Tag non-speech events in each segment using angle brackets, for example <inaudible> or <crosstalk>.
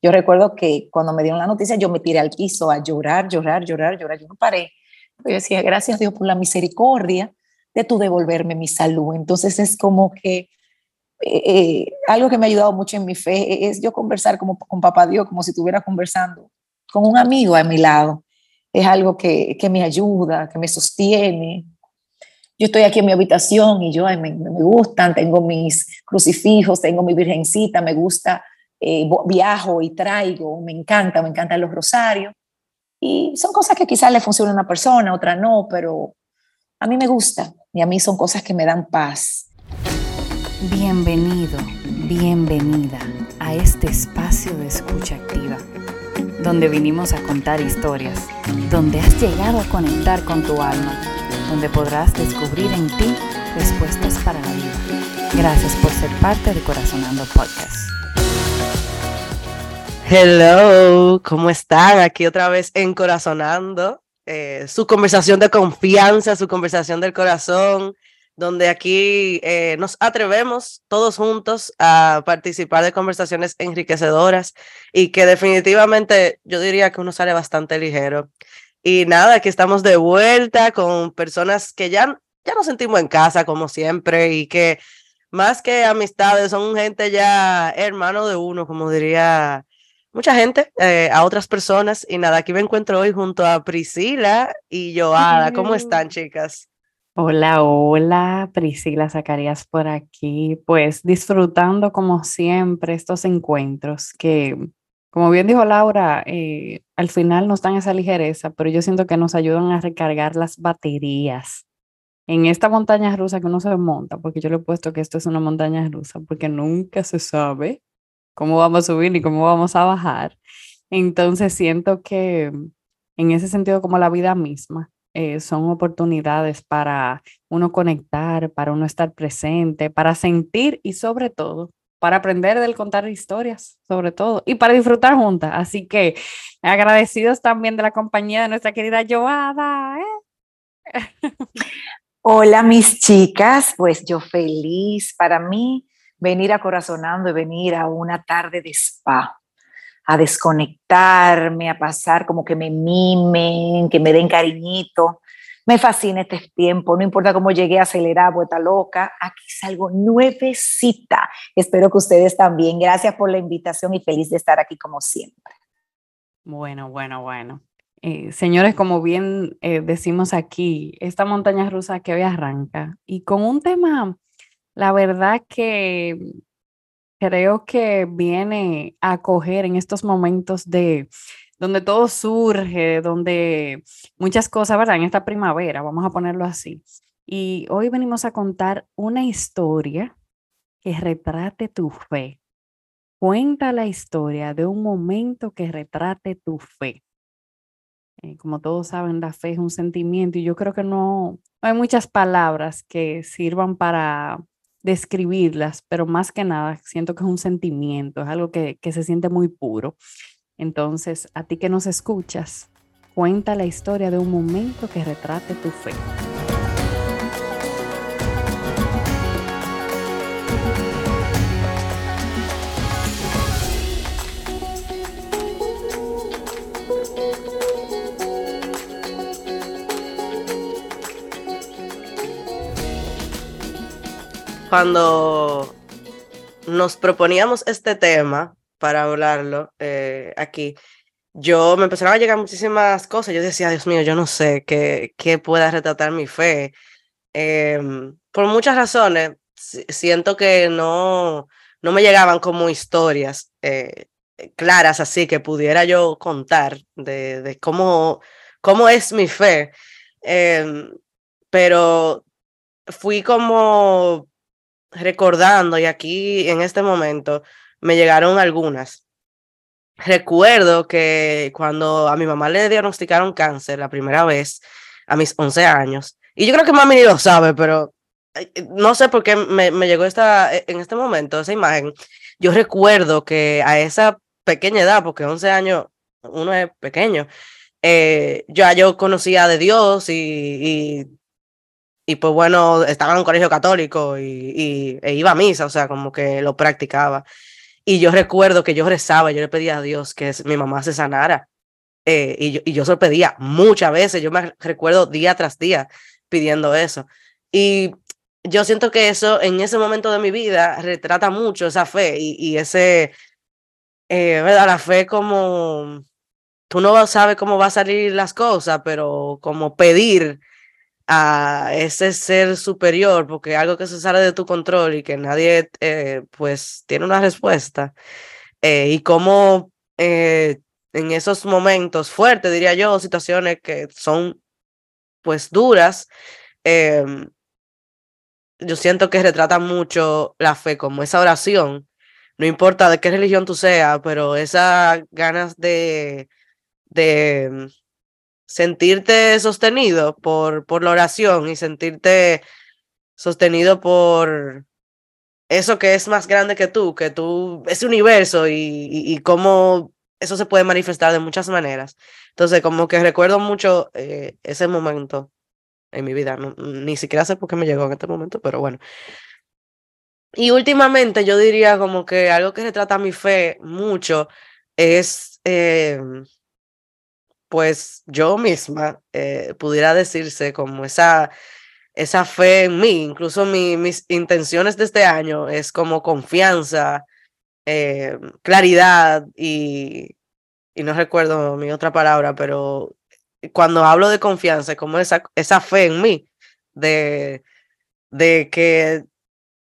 Yo recuerdo que cuando me dieron la noticia, yo me tiré al piso a llorar, llorar, llorar, llorar. Yo no paré. Yo decía, gracias Dios por la misericordia de tu devolverme mi salud. Entonces es como que eh, eh, algo que me ha ayudado mucho en mi fe es yo conversar como, con papá Dios, como si estuviera conversando con un amigo a mi lado. Es algo que, que me ayuda, que me sostiene. Yo estoy aquí en mi habitación y yo me, me, gustan, tengo mis crucifijos, tengo mi virgencita, me gusta, eh, viajo y traigo, me encanta, me encantan los rosarios. Y son cosas que quizás le funcionan a una persona, a otra no, pero a mí me gusta y a mí son cosas que me dan paz. Bienvenido, bienvenida a este espacio de escucha activa, donde vinimos a contar historias, donde has llegado a conectar con tu alma, donde podrás descubrir en ti respuestas para la vida. Gracias por ser parte de Corazonando Podcast. Hello, ¿cómo están? Aquí otra vez en Corazonando, eh, su conversación de confianza, su conversación del corazón donde aquí eh, nos atrevemos todos juntos a participar de conversaciones enriquecedoras y que definitivamente yo diría que uno sale bastante ligero. Y nada, aquí estamos de vuelta con personas que ya, ya nos sentimos en casa como siempre y que más que amistades son gente ya hermano de uno, como diría mucha gente, eh, a otras personas. Y nada, aquí me encuentro hoy junto a Priscila y Joada. ¿Cómo están, chicas? Hola, hola, Priscila Zacarías por aquí, pues disfrutando como siempre estos encuentros que, como bien dijo Laura, eh, al final nos dan esa ligereza, pero yo siento que nos ayudan a recargar las baterías en esta montaña rusa que uno se monta, porque yo le he puesto que esto es una montaña rusa, porque nunca se sabe cómo vamos a subir ni cómo vamos a bajar. Entonces siento que en ese sentido como la vida misma, eh, son oportunidades para uno conectar, para uno estar presente, para sentir y sobre todo para aprender del contar historias, sobre todo, y para disfrutar juntas. Así que agradecidos también de la compañía de nuestra querida Joada. ¿eh? <laughs> Hola mis chicas, pues yo feliz. Para mí venir a Corazonando y venir a una tarde de spa a desconectarme, a pasar como que me mimen, que me den cariñito. Me fascina este tiempo, no importa cómo llegué acelerada, vuelta loca, aquí salgo nuevecita. Espero que ustedes también. Gracias por la invitación y feliz de estar aquí como siempre. Bueno, bueno, bueno. Eh, señores, como bien eh, decimos aquí, esta montaña rusa que hoy arranca y con un tema, la verdad que creo que viene a acoger en estos momentos de donde todo surge, donde muchas cosas, ¿verdad? En esta primavera, vamos a ponerlo así. Y hoy venimos a contar una historia que retrate tu fe. Cuenta la historia de un momento que retrate tu fe. Eh, como todos saben, la fe es un sentimiento y yo creo que no hay muchas palabras que sirvan para describirlas, pero más que nada siento que es un sentimiento, es algo que, que se siente muy puro. Entonces, a ti que nos escuchas, cuenta la historia de un momento que retrate tu fe. Cuando nos proponíamos este tema para hablarlo eh, aquí, yo me empezaron a llegar muchísimas cosas. Yo decía, Dios mío, yo no sé qué, qué pueda retratar mi fe. Em, por muchas razones, siento que no, no me llegaban como historias eh, claras así que pudiera yo contar de, cómo, cómo es mi fe. Em, pero fui como recordando, y aquí en este momento me llegaron algunas. Recuerdo que cuando a mi mamá le diagnosticaron cáncer la primera vez, a mis 11 años, y yo creo que mami ni lo sabe, pero no sé por qué me, me llegó esta, eh, en este momento esa imagen. Yo recuerdo que a esa pequeña edad, porque 11 años uno es pequeño, eh, ya yo conocía de Dios y, y y pues bueno, estaba en un colegio católico y, e iba a misa, o sea, como que lo practicaba. Y yo recuerdo que yo rezaba, yo le pedía a Dios que mi mamá se sanara. Eh, y, yo, y yo se lo pedía muchas veces, yo me recuerdo día tras día pidiendo eso. Y yo siento que eso en ese momento de mi vida retrata mucho esa fe y, y ese, eh, ¿verdad? La fe como, tú no sabes cómo va a salir las cosas, pero como pedir a ese ser superior, porque algo que se sale de tu control y que nadie eh, pues tiene una respuesta, eh, y cómo en esos momentos fuertes, diría yo, situaciones que son pues duras, em, yo siento que retrata mucho la fe como esa oración, no importa de qué religión tú seas, pero esas ganas de, de sentirte sostenido por, por la oración y sentirte sostenido por eso que es más grande que tú, que tú, ese universo y, y, cómo eso se puede manifestar de muchas maneras. Entonces, como que recuerdo mucho eh, ese momento en mi vida. ni siquiera sé por qué me llegó en este momento, pero bueno. Y últimamente yo diría como que algo que retrata mi fe mucho es, eh, pues yo misma, eh, pudiera decirse como esa, esa fe en mí, incluso mis intenciones de este año es como confianza, eh, claridad y, y no recuerdo mi otra palabra, pero cuando hablo de confianza, como esa, esa fe en mí, de, de que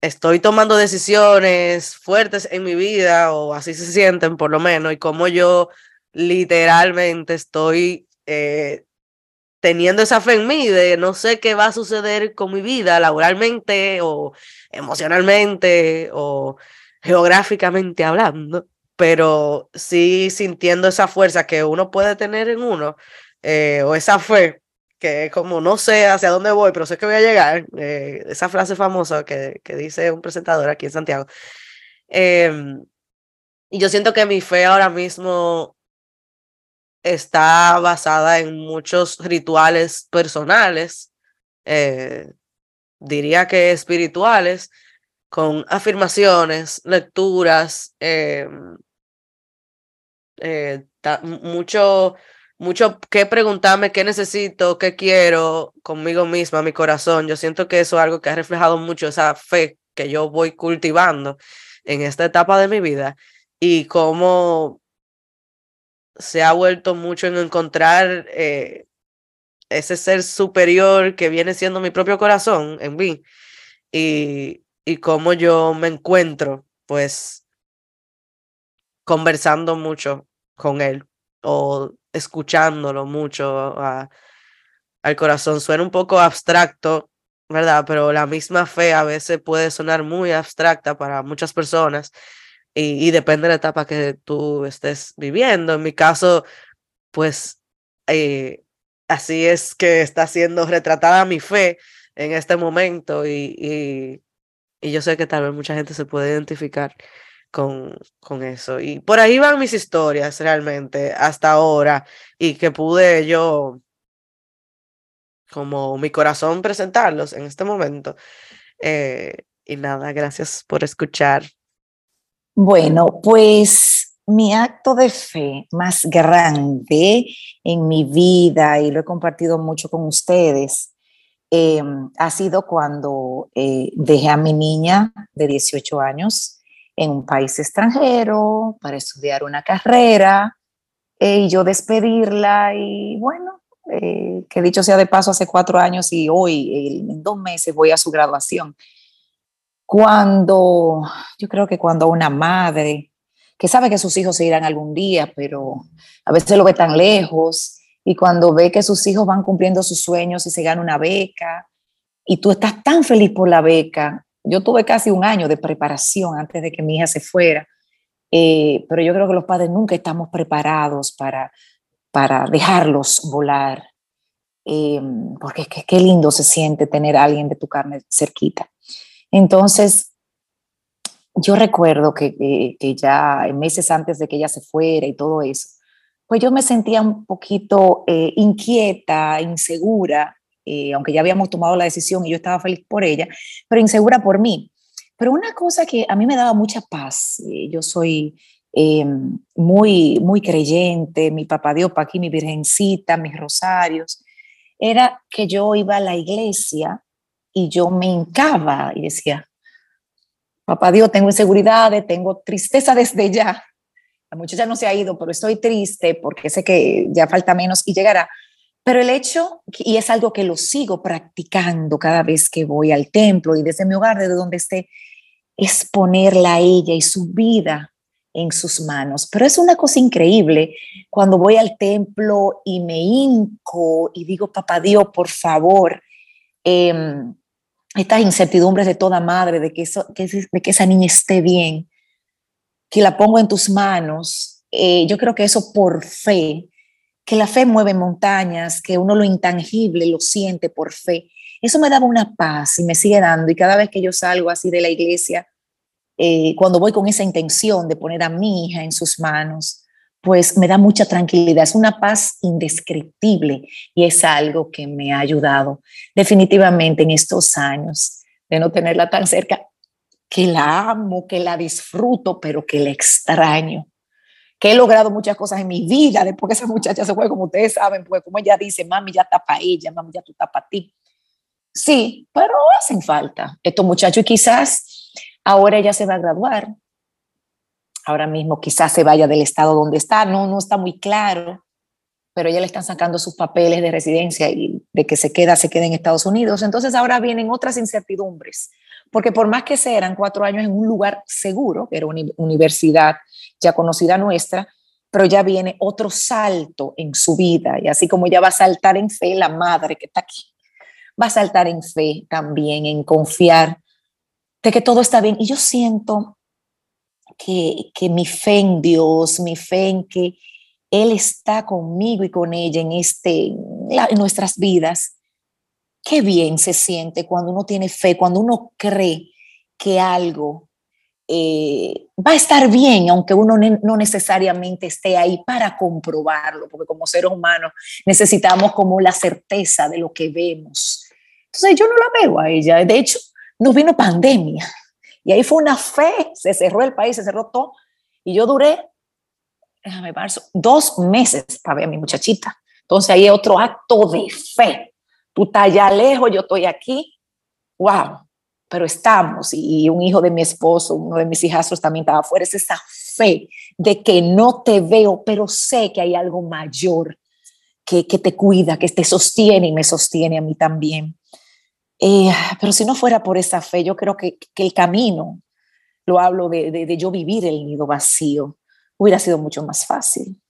estoy tomando decisiones fuertes en mi vida, o así se sienten por lo menos, y como yo literalmente estoy eh, teniendo esa fe en mí de no sé qué va a suceder con mi vida laboralmente o emocionalmente o geográficamente hablando, pero sí sintiendo esa fuerza que uno puede tener en uno eh, o esa fe, que como no sé hacia dónde voy, pero sé que voy a llegar, eh, esa frase famosa que, que, dice un presentador aquí en Santiago. Em, y yo siento que mi fe ahora mismo está basada en muchos rituales personales, eh, diría que espirituales, con afirmaciones, lecturas, em, mucho mucho que preguntarme qué necesito, qué quiero conmigo misma, mi corazón. Yo siento que eso es algo que ha reflejado mucho esa fe que yo voy cultivando en esta etapa de mi vida y cómo se ha vuelto mucho en encontrar eh, ese ser superior que viene siendo mi propio corazón en mí y, y cómo yo me encuentro pues conversando mucho con él o escuchándolo mucho al corazón. Suena un poco abstracto, ¿verdad? Pero la misma fe a veces puede sonar muy abstracta para muchas personas y, depende de la etapa que tú estés viviendo. En mi caso, pues eh, así es que está siendo retratada mi fe en este momento y, y, yo sé que tal vez mucha gente se puede identificar con, con eso. Y por ahí van mis historias realmente hasta ahora y que pude yo, como mi corazón, presentarlos en este momento. Eh, y nada, gracias por escuchar. Bueno, pues mi acto de fe más grande en mi vida, y lo he compartido mucho con ustedes, em, ha sido cuando eh, dejé a mi niña de 18 años en un país extranjero para estudiar una carrera eh, y yo despedirla y bueno, eh, que dicho sea de paso, hace cuatro años y hoy, en dos meses, voy a su graduación. Cuando, yo creo que cuando una madre que sabe que sus hijos se irán algún día, pero a veces lo ve tan lejos, y cuando ve que sus hijos van cumpliendo sus sueños y se gana una beca, y tú estás tan feliz por la beca, yo tuve casi un año de preparación antes de que mi hija se fuera, eh, pero yo creo que los padres nunca estamos preparados para, para dejarlos volar, eh, porque qué lindo se siente tener a alguien de tu carne cerquita. Entonces, yo recuerdo que, que, ya meses antes de que ella se fuera y todo eso, pues yo me sentía un poquito eh, inquieta, insegura, eh, aunque ya habíamos tomado la decisión y yo estaba feliz por ella, pero insegura por mí. Pero una cosa que a mí me daba mucha paz, eh, yo soy muy, muy creyente, mi papá Dios para aquí, mi virgencita, mis rosarios, era que yo iba a la iglesia y yo me hincaba y decía, papá Dios, tengo inseguridades, tengo tristeza desde ya. La muchacha no se ha ido, pero estoy triste porque sé que ya falta menos y llegará. Pero el hecho, y es algo que lo sigo practicando cada vez que voy al templo y desde mi hogar, desde donde esté, es ponerla a ella y su vida en sus manos. Pero es una cosa increíble cuando voy al templo y me hinco y digo, papá Dios, por favor, eh, estas incertidumbres de toda madre, de que, eso, de que esa niña esté bien, que la pongo en tus manos, eh, yo creo que eso por fe que la fe mueve montañas, que uno lo intangible lo siente por fe. Eso me daba una paz y me sigue dando. Y cada vez que yo salgo así de la iglesia, eh, cuando voy con esa intención de poner a mi hija en sus manos, pues me da mucha tranquilidad. Es una paz indescriptible y es algo que me ha ayudado definitivamente en estos años de no tenerla tan cerca, que la amo, que la disfruto, pero que la extraño que he logrado muchas cosas en mi vida después que esa muchacha se fue, como ustedes saben, porque como ella dice, mami, ya para ella, mami, ya tú para ti. Sí, pero hacen falta estos muchachos y quizás ahora ella se va a graduar, ahora mismo quizás se vaya del estado donde está, no, no está muy claro, pero ella le están sacando sus papeles de residencia y de que se queda, se queda en Estados Unidos. Entonces ahora vienen otras incertidumbres, porque por más que sean cuatro años en un lugar seguro, era una universidad, ya conocida nuestra, pero ya viene otro salto en su vida. Y así como ella va a saltar en fe, la madre que está aquí, va a saltar en fe también, en confiar de que todo está bien. Y yo siento que, que mi fe en Dios, mi fe en que Él está conmigo y con ella en, este, en nuestras vidas, qué bien se siente cuando uno tiene fe, cuando uno cree que algo eh, va a estar bien, aunque uno no necesariamente esté ahí para comprobarlo, porque como seres humanos necesitamos como la certeza de lo que vemos. Entonces yo no la veo a ella. De hecho, nos vino pandemia y ahí fue una fe, se cerró el país, se cerró todo. Y yo duré, déjame marzo, dos meses para ver a mi muchachita. Entonces ahí es otro acto de fe. Tú estás allá lejos, yo estoy aquí. Wow, pero estamos, y un hijo de mi esposo, uno de mis hijastros también estaba afuera, es esa fe de que no te veo, pero sé que hay algo mayor que, que te cuida, que te sostiene y me sostiene a mí también. Eh, pero si no fuera por esa fe, yo creo que, que el camino, lo hablo de, de, de yo vivir el nido vacío, hubiera sido mucho más fácil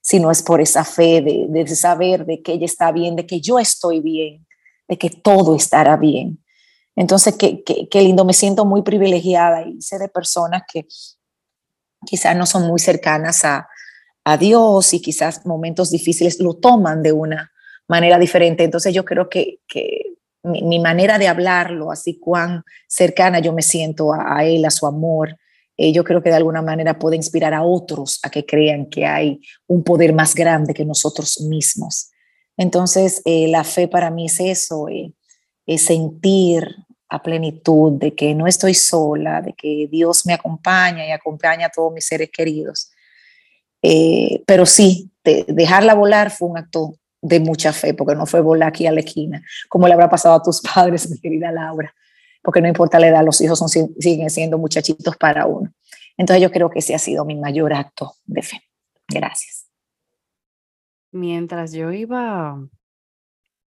si no es por esa fe de, de, saber de que ella está bien, de que yo estoy bien, de que todo estará bien. Entonces, qué, qué, lindo, me siento muy privilegiada y sé de personas que quizás no son muy cercanas a, a Dios y quizás momentos difíciles lo toman de una manera diferente. Entonces yo creo que, que mi, manera de hablarlo, así cuán cercana yo me siento a, Él, a su amor, eh, yo creo que de alguna manera puede inspirar a otros a que crean que hay un poder más grande que nosotros mismos. Entonces, eh, la fe para mí es eso, eh, es sentir a plenitud de que no estoy sola, de que Dios me acompaña y acompaña a todos mis seres queridos. Pero sí, de, dejarla volar fue un acto de mucha fe, porque no fue volar aquí a la esquina, como le habrá pasado a tus <laughs> padres, mi querida Laura, porque no importa la edad, los hijos son, siguen siendo muchachitos para uno. Entonces yo creo que ese ha sido mi mayor acto de fe. Gracias. Mientras yo iba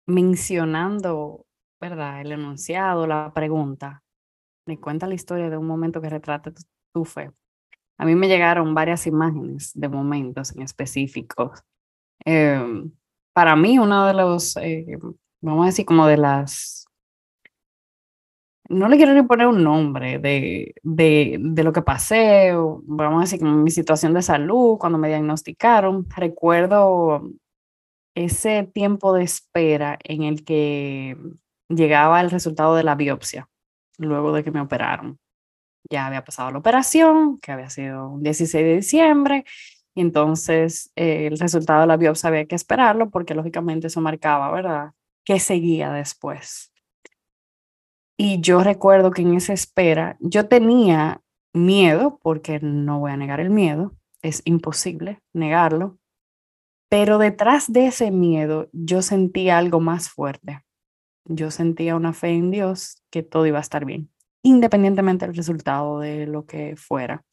mencionando ¿verdad? El enunciado, la pregunta, me cuenta la historia de un momento que retrata tu, fe. A mí me llegaron varias imágenes de momentos en específicos. Em, para mí, uno de los, eh, vamos a decir, como de las, no le quiero ni poner un nombre de, de, lo que pasé, vamos a decir, como mi situación de salud, cuando me diagnosticaron, recuerdo ese tiempo de espera en el que llegaba el resultado de la biopsia luego de que me operaron. Ya había pasado la operación, que había sido un 16 de diciembre, entonces eh, el resultado de la biopsia había que esperarlo porque lógicamente eso marcaba, ¿verdad? ¿Qué seguía después? Y yo recuerdo que en esa espera yo tenía miedo, porque no voy a negar el miedo, es imposible negarlo, pero detrás de ese miedo yo sentía algo más fuerte. Yo sentía una fe en Dios que todo iba a estar bien, independientemente del resultado de lo que fuera.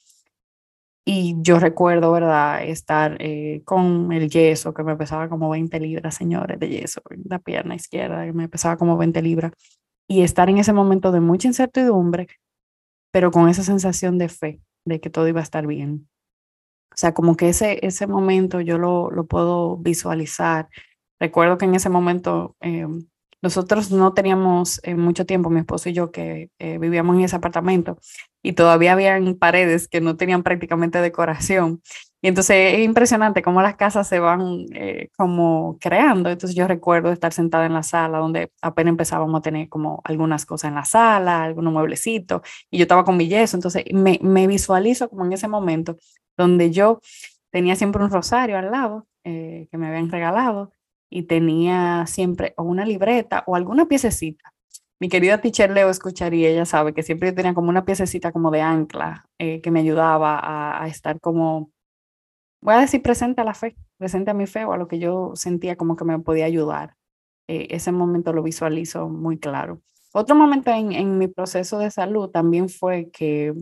Y yo recuerdo, ¿verdad?, estar eh, con el yeso, que me pesaba como 20 libras, señores, de yeso, la pierna izquierda, que me pesaba como 20 libras, y estar en ese momento de mucha incertidumbre, pero con esa sensación de fe, de que todo iba a estar bien. O sea, como que ese, ese momento yo lo, lo puedo visualizar. Recuerdo que en ese momento em, nosotros no teníamos eh, mucho tiempo, mi esposo y yo, que eh, vivíamos en ese apartamento y todavía habían paredes que no tenían prácticamente decoración. Y entonces es impresionante cómo las casas se van eh, como creando. Entonces yo recuerdo estar sentada en la sala donde apenas empezábamos a tener como algunas cosas en la sala, algunos mueblecitos, y yo estaba con mi yeso. Entonces me, me visualizo como en ese momento donde yo tenía siempre un rosario al lado que me habían regalado y tenía siempre o una libreta o alguna piececita. Mi querida teacher Leo escucharía, ella sabe que siempre tenía como una piececita como de ancla eh, que me ayudaba a, estar como, voy a decir presente a la fe, presente a mi fe o a lo que yo sentía como que me podía ayudar. Eh, ese momento lo visualizo muy claro. Otro momento en, mi proceso de salud también fue que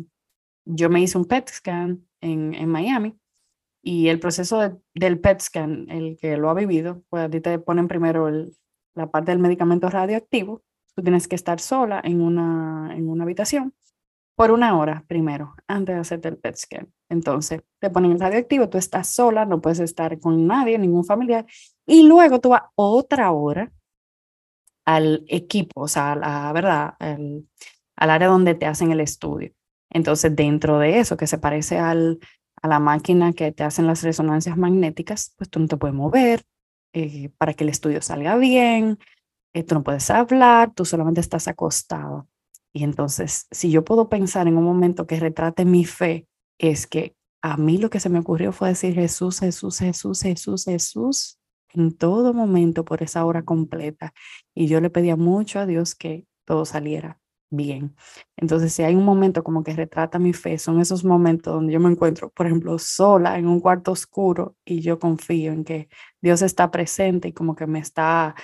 yo me hice un PET scan en Miami y el proceso del PET scan, el que lo ha vivido, pues a ti te ponen primero la parte del medicamento radioactivo. Tú tienes que estar sola en una, en una habitación por una hora primero, antes de hacerte el PET scan. Entonces, te ponen el radioactivo, tú estás sola, no puedes estar con nadie, ningún familiar, y luego tú vas otra hora al equipo, o sea, la verdad, al área donde te hacen el estudio. Entonces, dentro de eso, que se parece al, a la máquina que te hacen las resonancias magnéticas, pues tú no te puedes mover eh, para que el estudio salga bien, eh, tú no puedes hablar, tú solamente estás acostado. Y entonces, si yo puedo pensar en un momento que retrate mi fe, es que a mí lo que se me ocurrió fue decir Jesús, Jesús, Jesús, Jesús, Jesús, en todo momento por esa hora completa. Y yo le pedía mucho a Dios que todo saliera bien. Entonces, si hay un momento como que retrata mi fe, son esos momentos donde yo me encuentro, por ejemplo, sola en un cuarto oscuro y yo confío en que Dios está presente y como que me está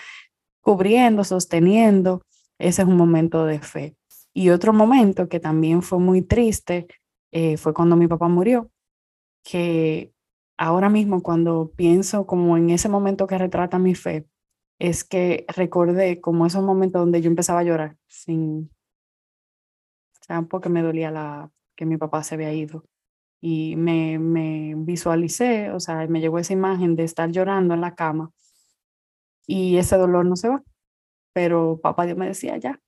cubriendo, sosteniendo. Ese es un momento de fe. Y otro momento que también fue muy triste eh, fue cuando mi papá murió, que ahora mismo cuando pienso como en ese momento que retrata mi fe, es que recordé como esos momentos donde yo empezaba a llorar sin, porque me dolía la, que mi papá se había ido. Y me, me visualicé, o sea, me llegó esa imagen de estar llorando en la cama y ese dolor no se va. Pero papá Dios me decía ya.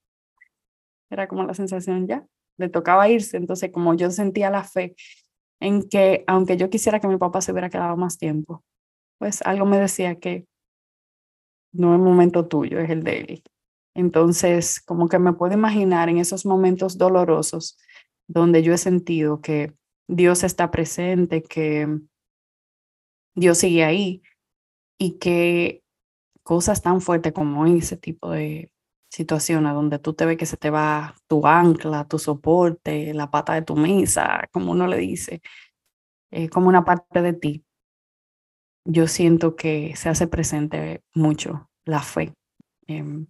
Era como la sensación ya. Le tocaba irse. Entonces, como yo sentía la fe en que, aunque yo quisiera que mi papá se hubiera quedado más tiempo, pues algo me decía que no es momento tuyo, es el de él. Entonces, como que me puedo imaginar en esos momentos dolorosos donde yo he sentido que Dios está presente, que Dios sigue ahí y que cosas tan fuertes como ese tipo de situaciones donde tú te ves que se te va tu ancla, tu soporte, la pata de tu mesa, como uno le dice, eh, como una parte de ti. Yo siento que se hace presente mucho la fe. Em,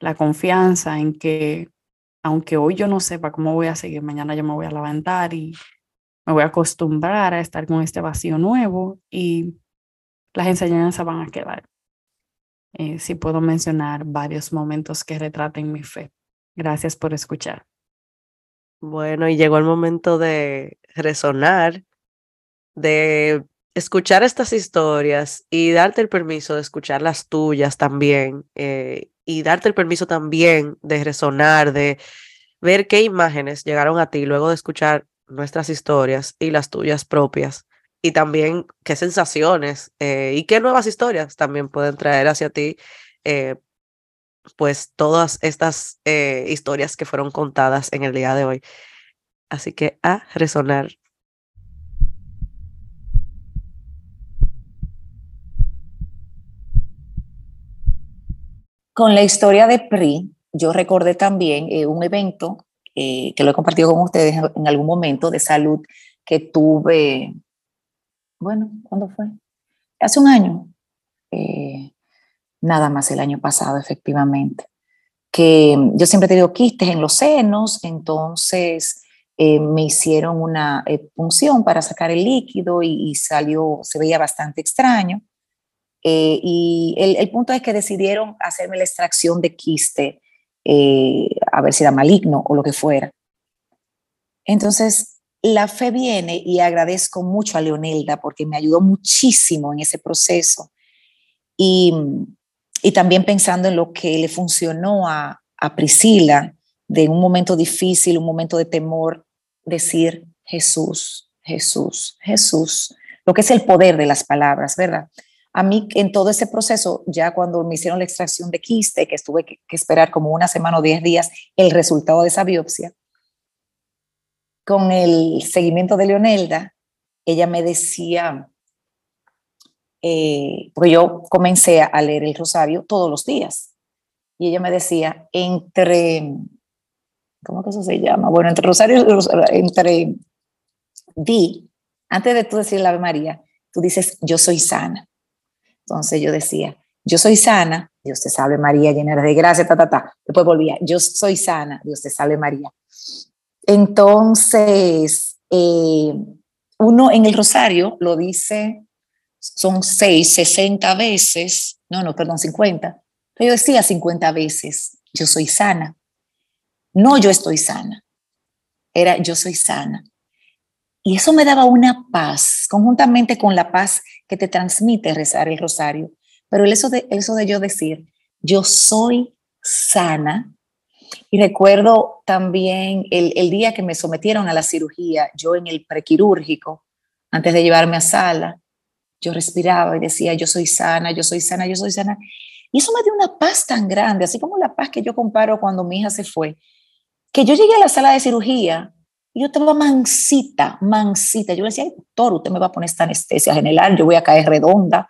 la confianza en que aunque hoy yo no sepa cómo voy a seguir, mañana yo me voy a levantar y me voy a acostumbrar a estar con este vacío nuevo y las enseñanzas van a quedar. Eh, si puedo mencionar varios momentos que retraten mi fe. Gracias por escuchar. Bueno, y llegó el momento de resonar, de escuchar estas historias y darte el permiso de escuchar las tuyas también eh, y darte el permiso también de resonar, de ver qué imágenes llegaron a ti luego de escuchar nuestras historias y las tuyas propias y también qué sensaciones eh, y qué nuevas historias también pueden traer hacia ti eh, pues todas estas historias que fueron contadas en el día de hoy. Así que a resonar. con la historia de Pri, yo recordé también eh, un evento eh, que lo he compartido con ustedes en algún momento de salud que tuve, bueno, ¿cuándo fue? Hace un año, eh, nada más el año pasado, efectivamente, que yo siempre he tenido quistes en los senos, entonces me hicieron una punción para sacar el líquido y, salió, se veía bastante extraño. y el, el, punto es que decidieron hacerme la extracción de quiste eh, a ver si era maligno o lo que fuera. Entonces, la fe viene y agradezco mucho a Leonelda porque me ayudó muchísimo en ese proceso. Y, y también pensando en lo que le funcionó a, a Priscila de un momento difícil, un momento de temor, decir Jesús, Jesús, Jesús, lo que es el poder de las palabras, ¿verdad? A mí en todo ese proceso, ya cuando me hicieron la extracción de quiste, que estuve que, esperar como una semana o diez días el resultado de esa biopsia, con el seguimiento de Leonelda, ella me decía, eh, porque yo comencé a leer el rosario todos los días, y ella me decía, entre, ¿cómo que eso se llama? Bueno, entre rosario, entre di, antes de tú decir la Ave María, tú dices, yo soy sana. Entonces yo decía, yo soy sana, Dios te salve María, llena de gracia, ta, ta, ta. Después volvía, yo soy sana, Dios te salve María. Entonces, eh, uno en el rosario lo dice, son seis, sesenta veces, no, no, perdón, cincuenta. Pero yo decía cincuenta veces, yo soy sana. No, yo estoy sana. Era, yo soy sana. Y eso me daba una paz, conjuntamente con la paz que te transmite rezar el rosario. Pero el eso de, eso de yo decir, yo soy sana. Y recuerdo también el, el día que me sometieron a la cirugía, yo en el prequirúrgico, antes de llevarme a sala, yo respiraba y decía, yo soy sana, yo soy sana, yo soy sana. Y eso me dio una paz tan grande, así como la paz que yo comparo cuando mi hija se fue, que yo llegué a la sala de cirugía yo estaba mansita, mansita. Yo le decía, doctor, usted me va a poner esta anestesia general, yo voy a caer redonda.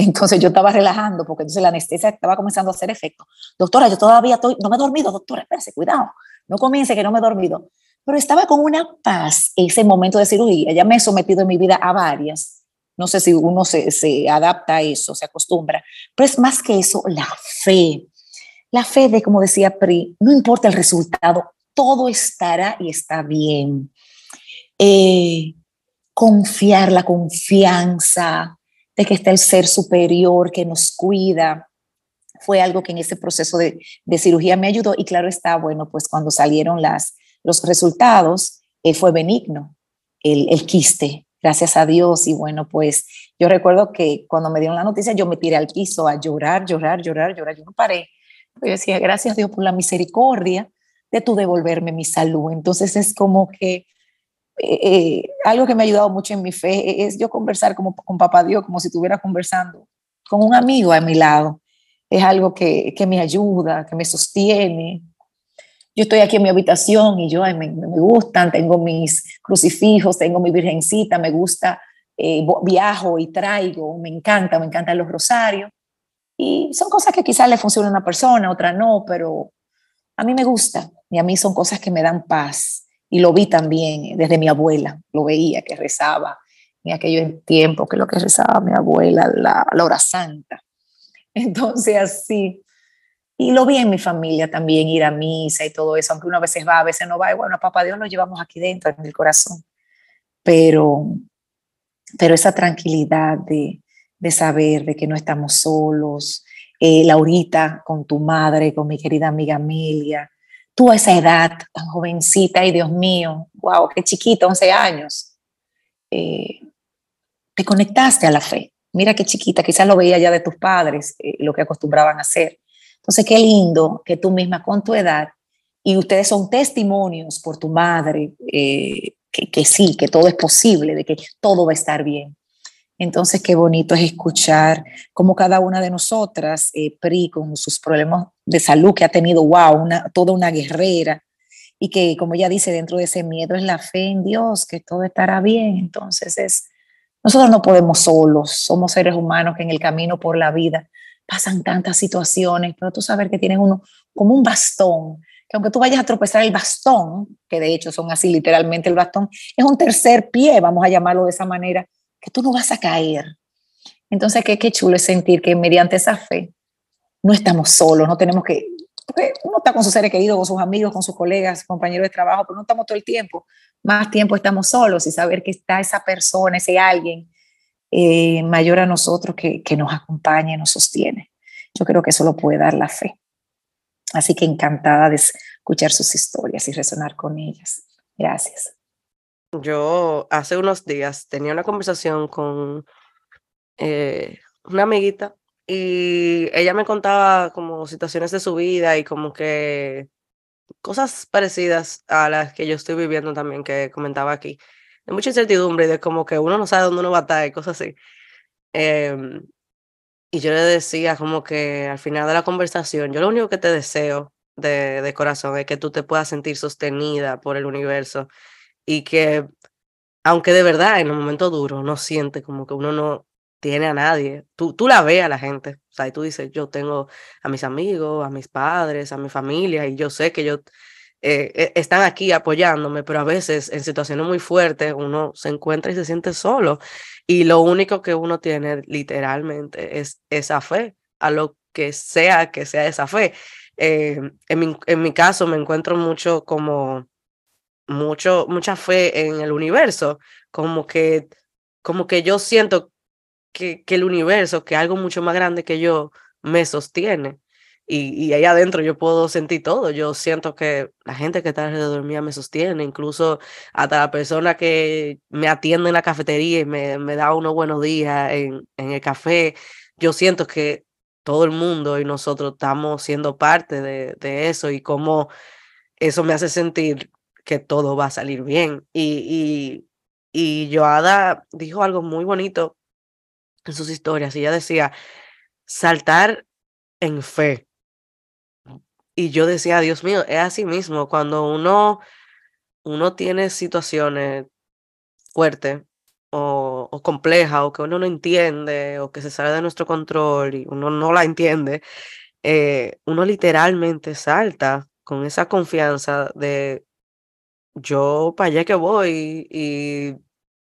Entonces yo estaba relajando porque entonces la anestesia estaba comenzando a hacer efecto. Doctora, yo todavía estoy, no me he dormido, doctora, espérese, cuidado, no comience que no me he dormido. Pero estaba con una paz ese momento de cirugía. Ya me he sometido en mi vida a varias. No sé si uno se, se adapta a eso, se acostumbra. Pero es más que eso, la fe. La fe de, como decía Pri, no importa el resultado, todo estará y está bien. Eh, confiar, la confianza de que está el ser superior que nos cuida, fue algo que en ese proceso de, cirugía me ayudó y claro está, bueno, pues cuando salieron las, los resultados, eh, fue benigno el, el quiste, gracias a Dios. Y bueno, pues yo recuerdo que cuando me dieron la noticia, yo me tiré al piso a llorar, llorar, llorar, llorar. Yo no paré. Yo decía, gracias Dios por la misericordia de tu devolverme mi salud. Entonces es como que eh, eh, algo que me ha ayudado mucho en mi fe es yo conversar como con papá Dios, como si estuviera conversando con un amigo a mi lado. Es algo que, que me ayuda, que me sostiene. Yo estoy aquí en mi habitación y yo me, me, gustan, tengo mis crucifijos, tengo mi virgencita, me gusta, eh, viajo y traigo, me encanta, me encantan los rosarios. Y son cosas que quizás le funcionan a una persona, otra no, pero a mí me gusta y a mí son cosas que me dan paz. Y lo vi también desde mi abuela, lo veía que rezaba en aquellos tiempos, que lo que rezaba mi abuela, la, la hora santa. <laughs> Entonces así, y lo vi en mi familia también, ir a misa y todo eso, aunque uno a veces va, a veces no va, y bueno, papá Dios lo llevamos aquí dentro, en el corazón. Pero, pero esa tranquilidad de, de saber de que no estamos solos, eh, Laurita, con tu madre, con mi querida amiga Amelia, tú a esa edad tan jovencita y Dios mío, wow, qué chiquita, 11 años, eh, te conectaste a la fe. Mira qué chiquita, quizás lo veía ya de tus padres, eh, lo que acostumbraban a hacer. Entonces, qué lindo que tú misma con tu edad, y ustedes son testimonios por tu madre, que, que sí, que todo es posible, de que todo va a estar bien. Entonces, qué bonito es escuchar cómo cada una de nosotras, eh, PRI, con sus problemas de salud que ha tenido, wow, una, toda una guerrera, y que, como ella dice, dentro de ese miedo es la fe en Dios, que todo estará bien. Entonces, es, nosotros no podemos solos, somos seres humanos que en el camino por la vida pasan tantas situaciones, pero tú sabes que tienes uno como un bastón, que aunque tú vayas a tropezar el bastón, que de hecho son así literalmente el bastón, es un tercer pie, vamos a llamarlo de esa manera, que tú no vas a caer. Entonces, qué, qué chulo es sentir que mediante esa fe no estamos solos, no tenemos que, porque uno está con sus seres queridos, con sus amigos, con sus colegas, compañeros de trabajo, pero no estamos todo el tiempo. Más tiempo estamos solos y saber que está esa persona, ese alguien eh, mayor a nosotros que, que nos acompaña y nos sostiene. Yo creo que eso lo puede dar la fe. Así que encantada de escuchar sus historias y resonar con ellas. Gracias. Yo hace unos días tenía una conversación con eh, una amiguita y ella me contaba como situaciones de su vida y como que cosas parecidas a las que yo estoy viviendo también, que comentaba aquí. De mucha incertidumbre y de como que uno no sabe dónde uno va a estar y cosas así. Em, y yo le decía como que al final de la conversación, yo lo único que te deseo de, de corazón es que tú te puedas sentir sostenida por el universo y que aunque de verdad en un momento duro no siente como que uno no tiene a nadie, tú, tú la ves a la gente, o sea, y tú dices, yo tengo a mis amigos, a mis padres, a mi familia, y yo sé que ellos eh, e, están aquí apoyándome, pero a veces en situaciones muy fuertes uno se encuentra y se siente solo, y lo único que uno tiene literalmente es esa fe, a lo que sea que sea esa fe. Eh, en, mi, en mi caso me encuentro mucho como mucho, mucha fe en el universo, como que, como que yo siento que, el universo, que algo mucho más grande que yo, me sostiene. Y, y, ahí adentro yo puedo sentir todo. Yo siento que la gente que está alrededor mía me sostiene, incluso hasta la persona que me atiende en la cafetería y me, me da unos buenos días en, en el café. Yo siento que todo el mundo y nosotros estamos siendo parte de, de eso y cómo eso me hace sentir que todo va a salir bien. Y, y, y Joada dijo algo muy bonito en sus historias. Y ella decía, saltar en fe. Y yo decía, Dios mío, es así mismo, cuando uno, uno tiene situaciones fuertes o, complejas o que uno no entiende o que se sale de nuestro control y uno no la entiende, eh, uno literalmente salta con esa confianza de yo para allá que voy y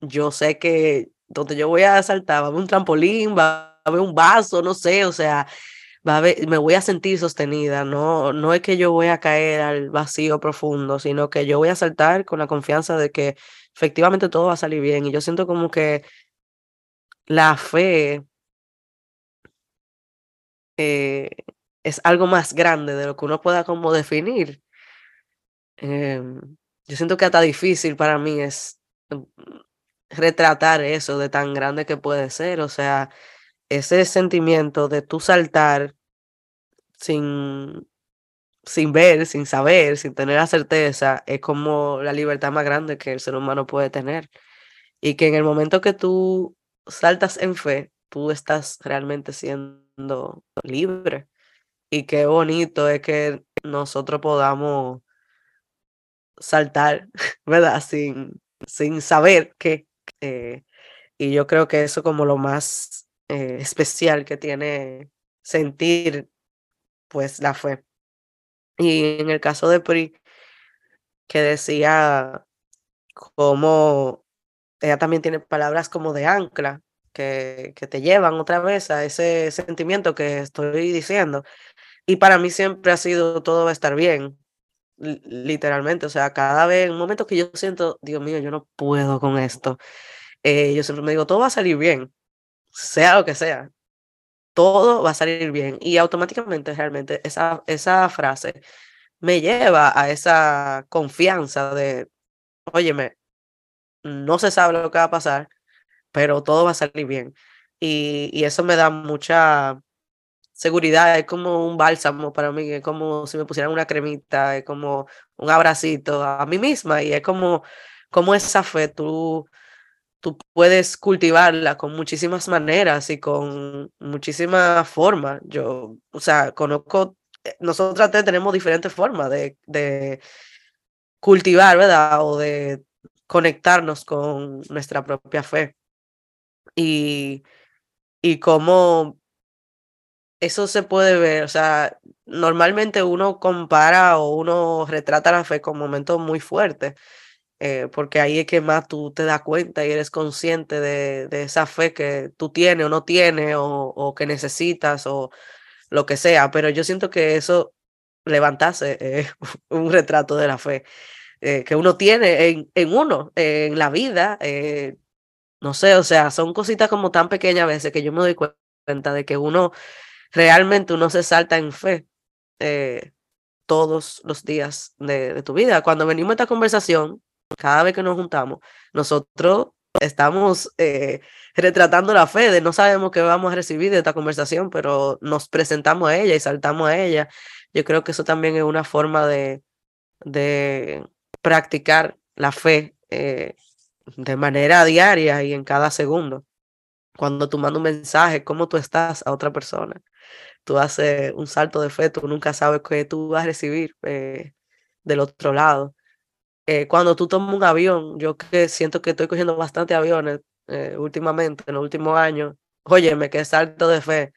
yo sé que donde yo voy a saltar va a haber un trampolín, va a haber un vaso, no sé, o sea, va a haber, me voy a sentir sostenida, no, no es que yo voy a caer al vacío profundo, sino que yo voy a saltar con la confianza de que efectivamente todo va a salir bien. Y yo siento como que la fe eh, es algo más grande de lo que uno pueda como definir. Em, yo siento que hasta difícil para mí es mm, retratar eso de tan grande que puede ser, o sea, ese sentimiento de tú saltar sin, sin ver, sin saber, sin tener la certeza, es como la libertad más grande que el ser humano puede tener. Y que en el momento que tú saltas en fe, tú estás realmente siendo libre. Y qué bonito es que nosotros podamos saltar, <laughs> ¿verdad? Sin, sin saber qué. Eh, y yo creo que eso como lo más eh, especial que tiene sentir, pues la fe. Y en el caso de Pri, que decía como ella también tiene palabras como de ancla, que, que te llevan otra vez a ese sentimiento que estoy diciendo. Y para mí siempre ha sido todo va a estar bien literalmente, o sea, cada vez, en un momento que yo siento, Dios mío, yo no puedo con esto, eh, yo siempre me digo, todo va a salir bien, sea lo que sea, todo va a salir bien. Y automáticamente, realmente, esa, esa frase me lleva a esa confianza de, óyeme, no se sabe lo que va a pasar, pero todo va a salir bien. Y, y eso me da mucha seguridad, es como un bálsamo para mí, es como si me pusieran una cremita, es como un abracito a mí misma y es como, como esa fe, tú, tú puedes cultivarla con muchísimas maneras y con muchísimas formas. Yo, o sea, conozco, eh, nosotras tenemos diferentes formas de, de cultivar, ¿verdad? O de conectarnos con nuestra propia fe. Y, y cómo eso se puede ver, o sea, normalmente uno compara o uno retrata la fe con momentos muy fuertes, eh, porque ahí es que más tú te das cuenta y eres consciente de, de esa fe que tú tienes o no tienes o, que necesitas o lo que sea, pero yo siento que eso levantase eh, <laughs> un retrato de la fe eh, que uno tiene en, en uno, en la vida, eh, no sé, o sea, son cositas como tan pequeñas a veces que yo me doy cuenta de que uno realmente uno se salta en fe todos los días de, de tu vida. Cuando venimos a esta conversación, cada vez que nos juntamos, nosotros estamos eh, retratando la fe de no sabemos qué vamos a recibir de esta conversación, pero nos presentamos a ella y saltamos a ella. Yo creo que eso también es una forma de, de practicar la fe eh, de manera diaria y en cada segundo. Cuando tú mandas un mensaje, cómo tú estás a otra persona, tú haces un salto de fe, tú nunca sabes qué tú vas a recibir eh, del otro lado. Eh, cuando tú tomas un avión, yo que siento que estoy cogiendo bastante aviones eh, últimamente, en los últimos años, oye, me quedé salto de fe,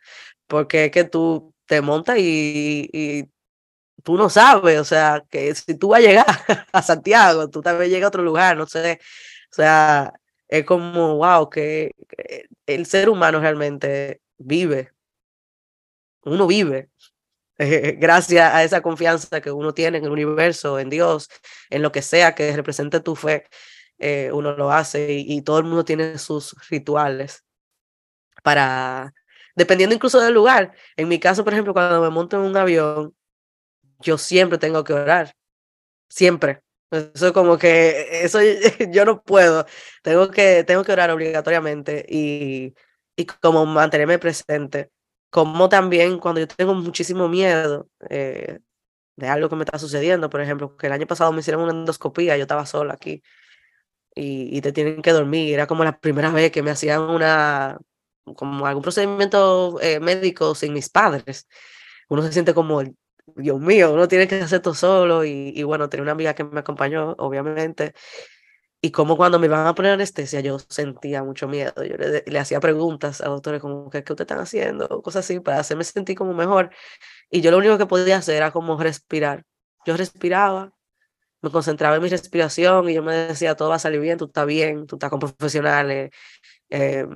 porque es que tú te montas y, tú no sabes, o sea, que si tú vas a llegar <laughs> a Santiago, tú también llegas a otro lugar, no sé, o sea, es como, wow, que el ser humano realmente vive, uno vive, gracias a esa confianza que uno tiene en el universo, en Dios, en lo que sea que represente tu fe, eh, uno lo hace y, y, todo el mundo tiene sus rituales para, dependiendo incluso del lugar. En mi caso, por ejemplo, cuando me monto en un avión, yo siempre tengo que orar, siempre. Eso como que, eso <laughs> yo no puedo, tengo que, tengo que orar obligatoriamente y, y como mantenerme presente como también cuando yo tengo muchísimo miedo eh, de algo que me está sucediendo, por ejemplo, que el año pasado me hicieron una endoscopía, yo estaba sola aquí y, y te tienen que dormir, era como la primera vez que me hacían una, como algún procedimiento eh, médico sin mis padres. Uno se siente como, Dios mío, uno tiene que hacer todo solo y, y bueno, tenía una amiga que me acompañó, obviamente, y como cuando me iban a poner anestesia, yo sentía mucho miedo. Yo le, le hacía preguntas a doctores como, ¿qué, ¿qué ustedes están haciendo? Cosas así, para hacerme sentir como mejor. Y yo lo único que podía hacer era como respirar. Yo respiraba, me concentraba en mi respiración y yo me decía, todo va a salir bien, tú estás bien, tú estás con profesionales. Eh,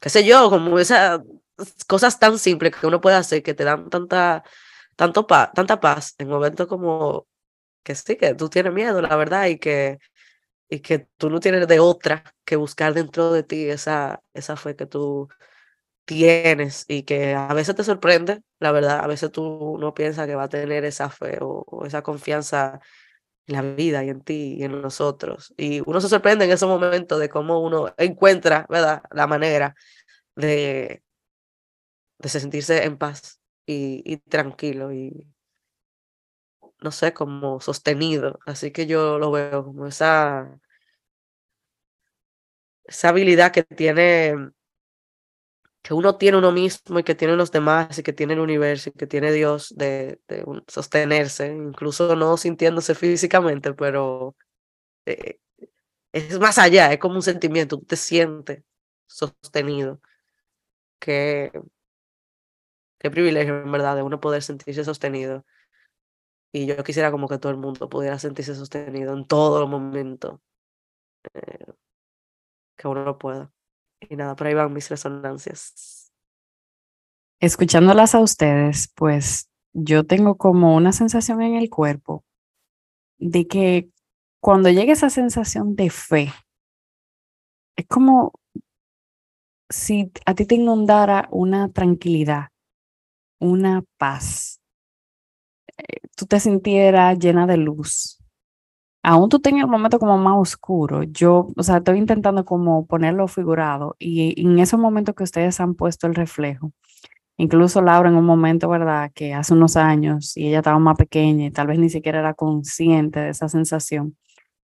qué sé yo, como esas cosas tan simples que uno puede hacer que te dan tanta, tanto pa tanta paz en momentos como que sí, que tú tienes miedo, la verdad, y que y que tú no tienes de otra que buscar dentro de ti esa, esa fe que tú tienes y que a veces te sorprende, la verdad, a veces tú no piensas que va a tener esa fe o, esa confianza en la vida y en ti y en nosotros. Y uno se sorprende en ese momento de cómo uno encuentra, ¿verdad?, la manera de, de sentirse en paz y, y tranquilo y, no sé, como sostenido. Así que yo lo veo como esa, esa habilidad que tiene, que uno tiene uno mismo y que tiene los demás y que tiene el universo y que tiene Dios de, sostenerse, incluso no sintiéndose físicamente, pero eh, es más allá, es como un sentimiento, te sientes sostenido. Qué, qué privilegio, en verdad, de uno poder sentirse sostenido. Y yo quisiera como que todo el mundo pudiera sentirse sostenido en todo el momento eh, que uno pueda. Y nada, por ahí van mis resonancias. Escuchándolas a ustedes, pues yo tengo como una sensación en el cuerpo de que cuando llega esa sensación de fe, es como si a ti te inundara una tranquilidad, una paz, tú te sintieras llena de luz. Aún tú tengas el momento como más oscuro, yo, o sea, estoy intentando como ponerlo figurado y en esos momentos que ustedes han puesto el reflejo, incluso Laura en un momento, ¿verdad? Que hace unos años y ella estaba más pequeña y tal vez ni siquiera era consciente de esa sensación,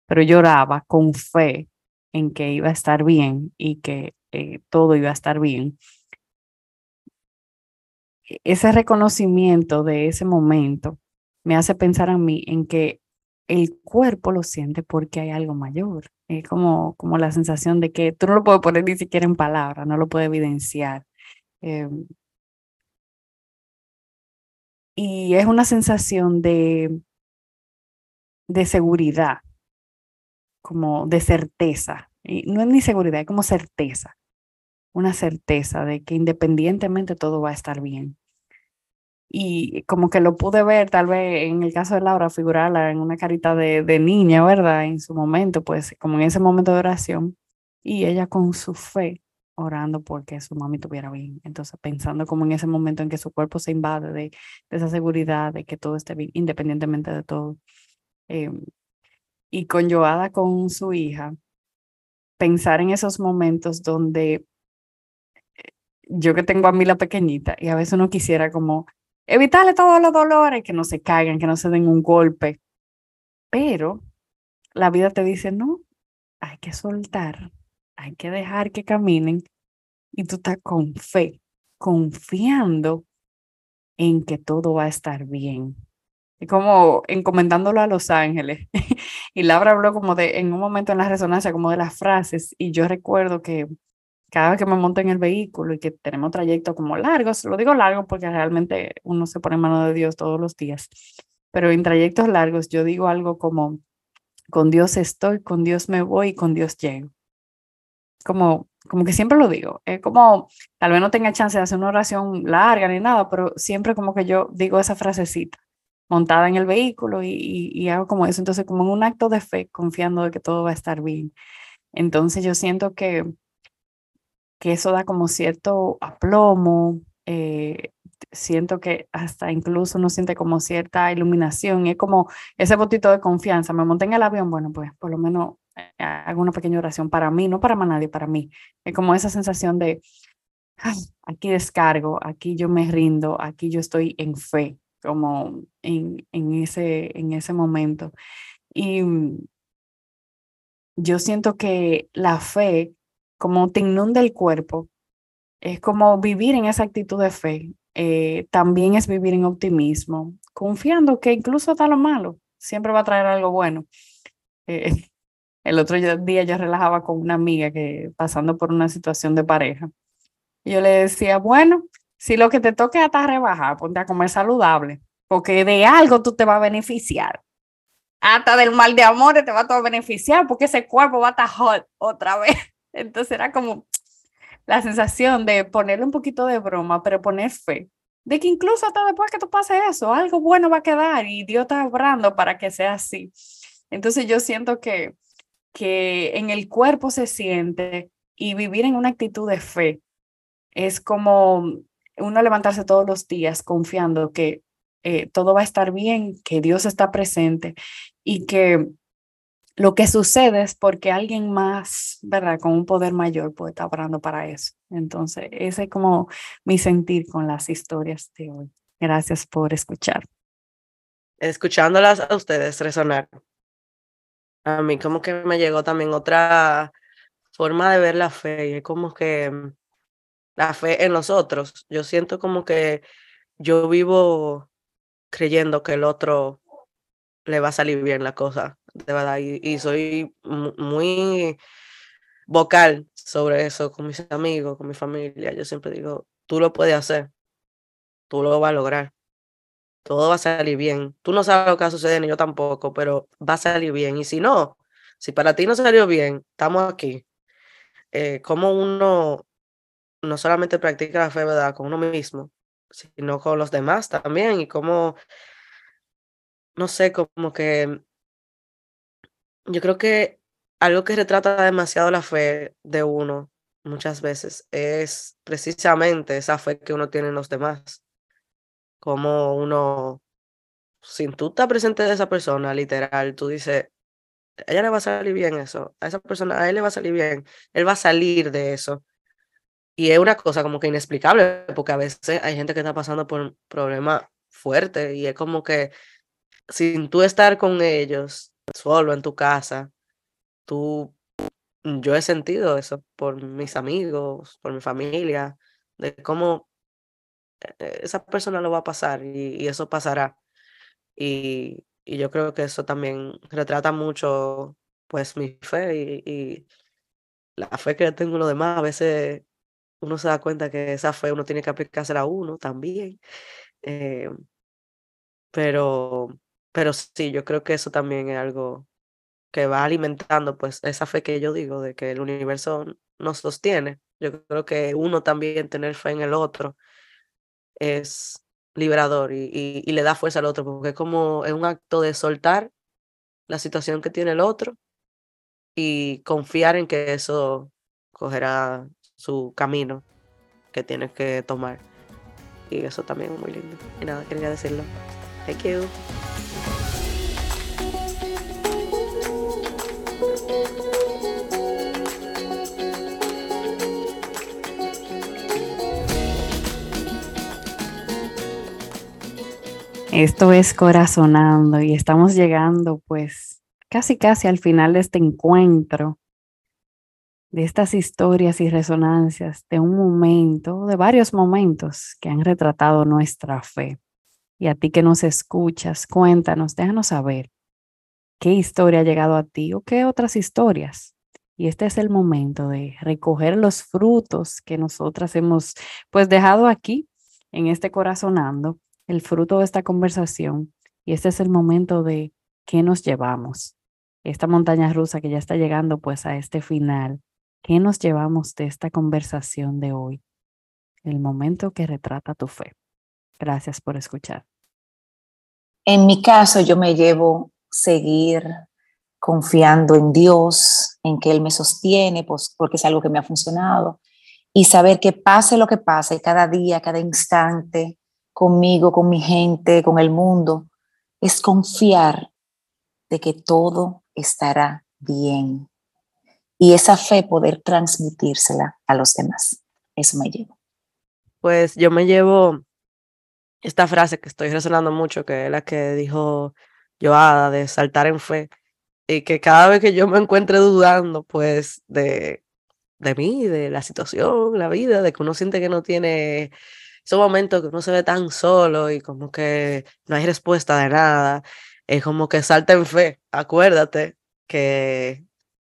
pero lloraba con fe en que iba a estar bien y que eh, todo iba a estar bien. E-, ese reconocimiento de ese momento me hace pensar a mí en que el cuerpo lo siente porque hay algo mayor. Es como, como la sensación de que tú no lo puedes poner ni siquiera en palabras, no lo puedes evidenciar. Eh, y es una sensación de, de seguridad, como de certeza. Y no es ni seguridad, es como certeza. Una certeza de que independientemente todo va a estar bien. Y como que lo pude ver, tal vez en el caso de Laura, figurarla en una carita de, de niña, ¿verdad? En su momento, pues como en ese momento de oración. Y ella con su fe orando porque su mami estuviera bien. Entonces, pensando como en ese momento en que su cuerpo se invade de, esa seguridad, de que todo esté bien, independientemente de todo. Eh, y con Joada, con su hija, pensar en esos momentos donde eh, yo que tengo a mí la pequeñita y a veces uno quisiera como evitarle todos los dolores, que no se caigan, que no se den un golpe, pero la vida te dice, no, hay que soltar, hay que dejar que caminen y tú estás con fe, confiando en que todo va a estar bien. Es como encomendándolo a los ángeles. <laughs> y Laura habló como de, en un momento en la resonancia, como de las frases. Y yo recuerdo que cada vez que me monto en el vehículo y que tenemos trayectos como largos, lo digo largo porque realmente uno se pone en mano de Dios todos los días, pero en trayectos largos yo digo algo como, con Dios estoy, con Dios me voy y con Dios llego como, como que siempre lo digo, es como, tal vez no tenga chance de hacer una oración larga ni nada, pero siempre como que yo digo esa frasecita montada en el vehículo y, y, hago como eso, entonces como un acto de fe, confiando de que todo va a estar bien. Entonces yo siento que, que eso da como cierto aplomo, eh, siento que hasta incluso uno siente como cierta iluminación, es como ese botito de confianza, me monté en el avión, bueno, pues por lo menos hago una pequeña oración para mí, no para más nadie, para mí. Es como esa sensación de, aquí descargo, aquí yo me rindo, aquí yo estoy en fe, como en, en, ese, en ese momento. Y mm, yo siento que la fe, como te inunda cuerpo, es como vivir en esa actitud de fe. Eh, también es vivir en optimismo, confiando que incluso hasta lo malo siempre va a traer algo bueno. Eh, <laughs> el otro día yo relajaba con una amiga que pasando por una situación de pareja. Yo le decía, bueno, si lo que te toque hasta rebajar, ponte a comer saludable, porque de algo tú te vas a beneficiar. Hasta del mal de amor te va a beneficiar, porque ese cuerpo va a estar hot otra vez. Entonces era como la sensación de ponerle un poquito de broma, pero poner fe, de que incluso hasta después que tú pases eso, algo bueno va a quedar y Dios está obrando para que sea así. Entonces yo siento que que en el cuerpo se siente y vivir en una actitud de fe es como uno levantarse todos los días confiando que eh, todo va a estar bien, que Dios está presente y que lo que sucede es porque alguien más, ¿verdad? Con un poder mayor puede estar orando para eso. Entonces, ese es como mi sentir con las historias de hoy. Gracias por escuchar. Escuchándolas a ustedes resonar, a mí como que me llegó también otra forma de ver la fe, y es como que mm, la fe en los otros. Yo siento como que yo vivo creyendo que el otro le va a salir bien la cosa, de verdad, y, soy muy vocal sobre eso con mis amigos, con mi familia. Yo siempre digo, tú lo puedes hacer, tú lo vas a lograr todo va a salir bien. Tú no sabes lo que va a suceder, ni yo tampoco, pero va a salir bien. Y si no, si para ti no salió bien, estamos aquí. Eh, como uno no solamente practica la fe, ¿verdad? Con uno mismo, sino con los demás también. Y como, no sé, como que yo creo que algo que retrata demasiado la fe de uno muchas veces es precisamente esa fe que uno tiene en los demás como uno, sin tú estar presente de esa persona, literal, tú dices, a ella le va a salir bien eso, a esa persona, a él le va a salir bien, él va a salir de eso. Y es una cosa como que inexplicable, porque a veces hay gente que está pasando por un problema fuerte y es como que sin tú estar con ellos, solo en tu casa, tú, yo he sentido eso por mis amigos, por mi familia, de cómo e-, esa persona lo va a pasar y, eso pasará. Y, yo creo que eso también retrata mucho pues mi fe y, la fe que tengo en los demás. A veces uno se da cuenta que esa fe uno tiene que aplicársela a uno también. Eh, pero, pero sí, yo creo que eso también es algo que va alimentando pues esa fe que yo digo de que el universo nos sostiene. Yo creo que uno también tener fe en el otro es liberador y, y, le da fuerza al otro, porque es como es un acto de soltar la situación que tiene el otro y confiar en que eso cogerá su camino que tienes que tomar. Y eso también es muy lindo. Y nada, quería decirlo. Thank you. Esto es Corazonando y estamos llegando pues casi casi al final de este encuentro, de estas historias y resonancias, de un momento, de varios momentos que han retratado nuestra fe. Y a ti que nos escuchas, cuéntanos, déjanos saber qué historia ha llegado a ti o qué otras historias. Y este es el momento de recoger los frutos que nosotras hemos pues dejado aquí en este corazonando el fruto de esta conversación y este es el momento de qué nos llevamos. Esta montaña rusa que ya está llegando pues a este final, ¿qué nos llevamos de esta conversación de hoy? El momento que retrata tu fe. Gracias por escuchar. En mi caso, yo me llevo seguir confiando en Dios, en que Él me sostiene, pues, porque es algo que me ha funcionado, y saber que pase lo que pase, cada día, cada instante, conmigo, con mi gente, con el mundo, es confiar de que todo estará bien. Y esa fe poder transmitírsela a los demás. Eso me llevo. Pues yo me llevo esta frase que estoy resonando mucho, que es la que dijo Joada, de saltar en fe. Y que cada vez que yo me encuentre dudando, pues, de, de mí, de la situación, la vida, de que uno siente que no tiene esos momentos que uno se ve tan solo y como que no hay respuesta de nada, es como que salta en fe. Acuérdate que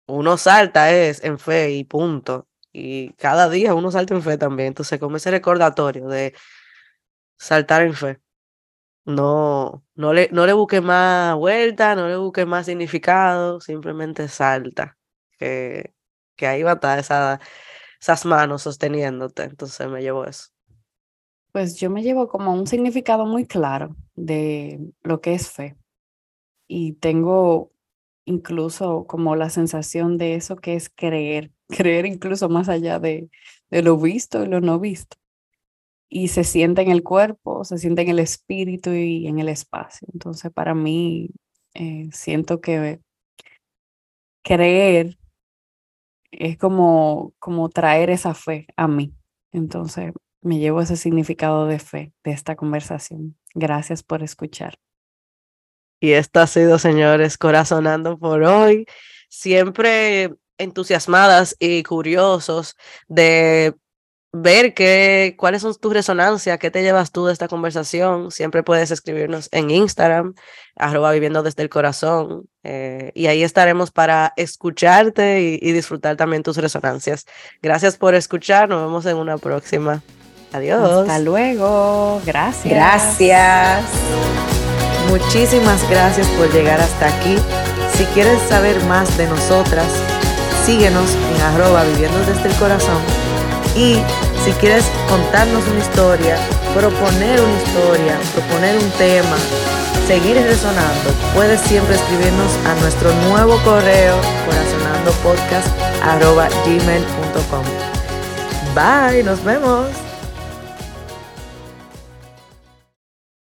uno salta es en fe y punto. Y cada día uno salta en fe también. Entonces, como ese recordatorio de saltar en fe. No, no le, no le busque más vuelta, no le busque más significado, simplemente salta. Que, que ahí va a estar esa, esas manos sosteniéndote. Entonces me llevo eso. Pues yo me llevo como un significado muy claro de lo que es fe. Y tengo incluso como la sensación de eso que es creer, <laughs> creer incluso más allá de, lo visto y lo no visto. Y se siente en el cuerpo, se siente en el espíritu y en el espacio. Entonces para mí eh, siento que creer es como, como traer esa fe a mí. Entonces me llevo ese significado de fe de esta conversación. Gracias por escuchar. Y esto ha sido, señores, corazonando por hoy. Siempre entusiasmadas y curiosos de ver qué, cuáles son tus resonancias, qué te llevas tú de esta conversación. Siempre puedes escribirnos en Instagram, arroba viviendo desde el corazón. Eh, y ahí estaremos para escucharte y, y disfrutar también tus resonancias. Gracias por escuchar. Nos vemos en una próxima. Adiós. Hasta luego. Gracias. Gracias. Muchísimas gracias por llegar hasta aquí. Si quieres saber más de nosotras, síguenos en arroba viviendo desde el corazón. Y si quieres contarnos una historia, proponer una historia, proponer un tema, seguir resonando, puedes siempre escribirnos a nuestro nuevo correo corazonandopodcast.gmail.com Bye, nos vemos.